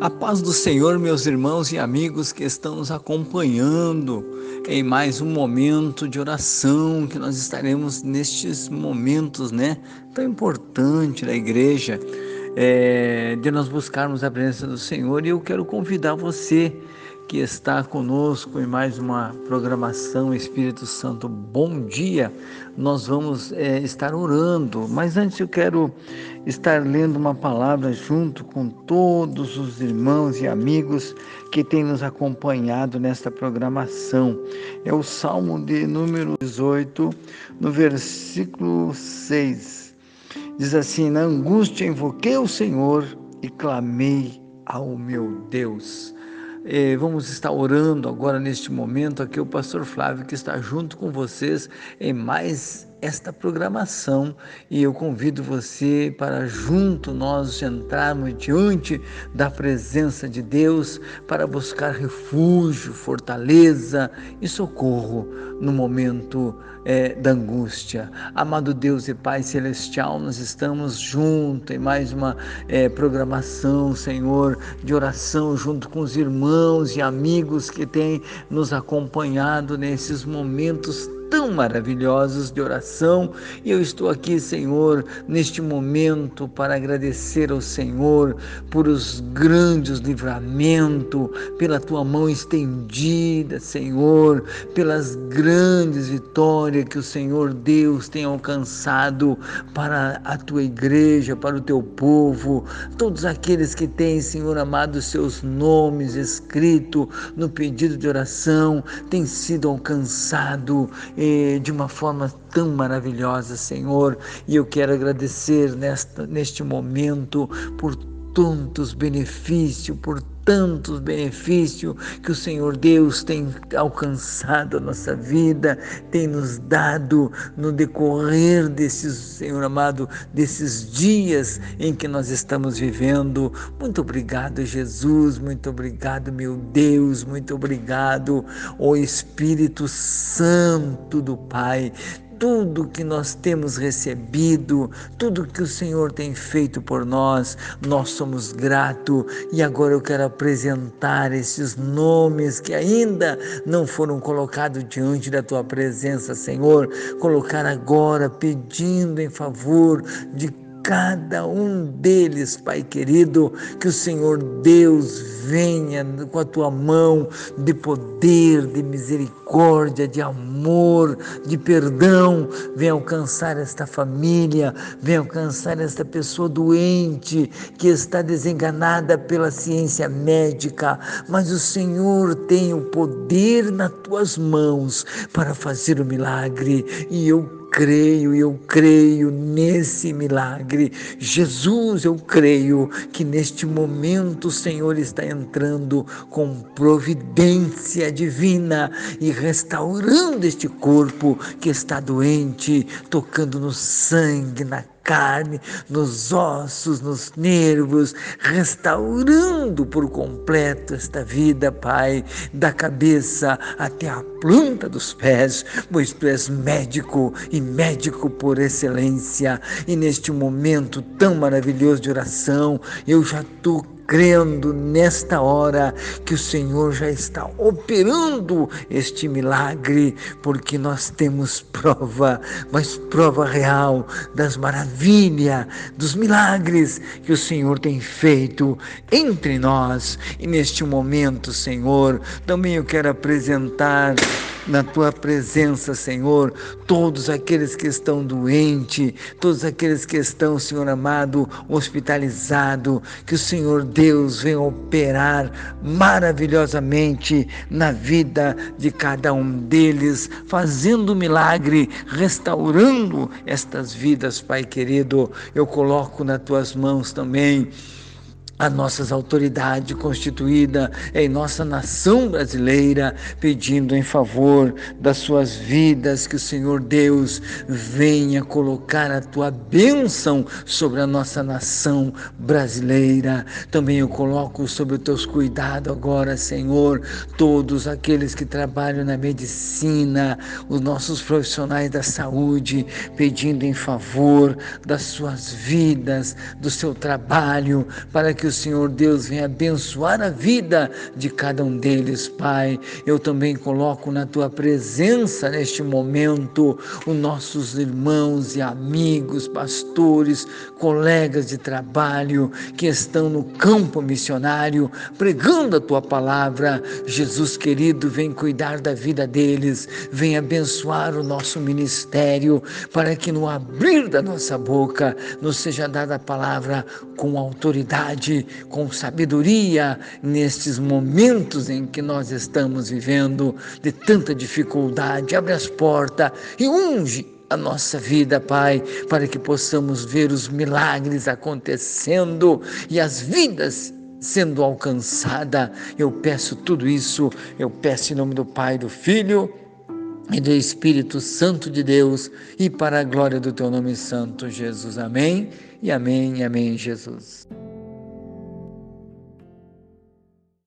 A paz do Senhor, meus irmãos e amigos que estão nos acompanhando em mais um momento de oração que nós estaremos nestes momentos, né, tão importante da igreja, é, de nós buscarmos a presença do Senhor. E eu quero convidar você que está conosco em mais uma programação Espírito Santo. Bom dia! Nós vamos é, estar orando, mas antes eu quero estar lendo uma palavra junto com todos os irmãos e amigos que têm nos acompanhado nesta programação. É o Salmo de número 18, no versículo 6. Diz assim: Na angústia invoquei o Senhor e clamei ao meu Deus. Eh, vamos estar orando agora neste momento aqui o pastor Flávio que está junto com vocês em mais esta programação e eu convido você para junto nós entrarmos diante da presença de Deus para buscar refúgio, fortaleza e socorro no momento é, da angústia. Amado Deus e Pai Celestial, nós estamos juntos em mais uma é, programação, Senhor, de oração junto com os irmãos e amigos que têm nos acompanhado nesses momentos tão maravilhosos de oração. E eu estou aqui, Senhor, neste momento para agradecer ao Senhor por os grandes livramentos, pela tua mão estendida, Senhor, pelas grandes vitórias que o Senhor Deus tem alcançado para a tua igreja, para o teu povo, todos aqueles que têm, Senhor amado, seus nomes escritos no pedido de oração, têm sido alcançado de uma forma tão maravilhosa, Senhor. E eu quero agradecer nesta, neste momento por tantos benefícios, por tantos benefícios que o Senhor Deus tem alcançado a nossa vida, tem nos dado no decorrer desses, Senhor amado, desses dias em que nós estamos vivendo. Muito obrigado, Jesus, muito obrigado, meu Deus, muito obrigado, o Espírito Santo do Pai tudo que nós temos recebido, tudo que o Senhor tem feito por nós, nós somos gratos. E agora eu quero apresentar esses nomes que ainda não foram colocados diante da tua presença, Senhor. Colocar agora pedindo em favor de cada um deles, Pai querido, que o Senhor Deus venha com a tua mão de poder, de misericórdia, de amor, de perdão, venha alcançar esta família, venha alcançar esta pessoa doente que está desenganada pela ciência médica, mas o Senhor tem o poder nas tuas mãos para fazer o milagre. E eu creio, eu creio nesse milagre. Jesus, eu creio que neste momento o Senhor está entrando com providência divina e restaurando este corpo que está doente, tocando no sangue, na carne, nos ossos, nos nervos, restaurando por completo esta vida, Pai, da cabeça até a planta dos pés, pois tu és médico e médico por excelência. E neste momento tão maravilhoso de oração, eu já estou crendo nesta hora que o Senhor já está operando este milagre, porque nós temos prova, mas prova real das maravilhas, dos milagres que o Senhor tem feito entre nós. E neste momento, Senhor, também eu quero apresentar na tua presença, Senhor, todos aqueles que estão doentes, todos aqueles que estão, Senhor amado, hospitalizado, que o Senhor Deus venha operar maravilhosamente na vida de cada um deles, fazendo milagre, restaurando estas vidas, Pai querido. Eu coloco nas tuas mãos também as nossas autoridades constituídas em nossa nação brasileira, pedindo em favor das suas vidas que o Senhor Deus venha colocar a tua bênção sobre a nossa nação brasileira. Também eu coloco sobre os teus cuidados agora, Senhor, todos aqueles que trabalham na medicina, os nossos profissionais da saúde, pedindo em favor das suas vidas, do seu trabalho, para que o Senhor Deus venha abençoar a vida de cada um deles, Pai. Eu também coloco na tua presença neste momento os nossos irmãos e amigos, pastores, colegas de trabalho que estão no campo missionário pregando a tua palavra. Jesus querido, vem cuidar da vida deles, vem abençoar o nosso ministério para que no abrir da nossa boca nos seja dada a palavra com autoridade, com sabedoria nestes momentos em que nós estamos vivendo de tanta dificuldade. Abre as portas e unge a nossa vida, Pai, para que possamos ver os milagres acontecendo e as vidas sendo alcançada. Eu peço tudo isso, eu peço em nome do Pai, do Filho e do Espírito Santo de Deus e para a glória do teu nome santo, Jesus. Amém. E amém, e amém, Jesus.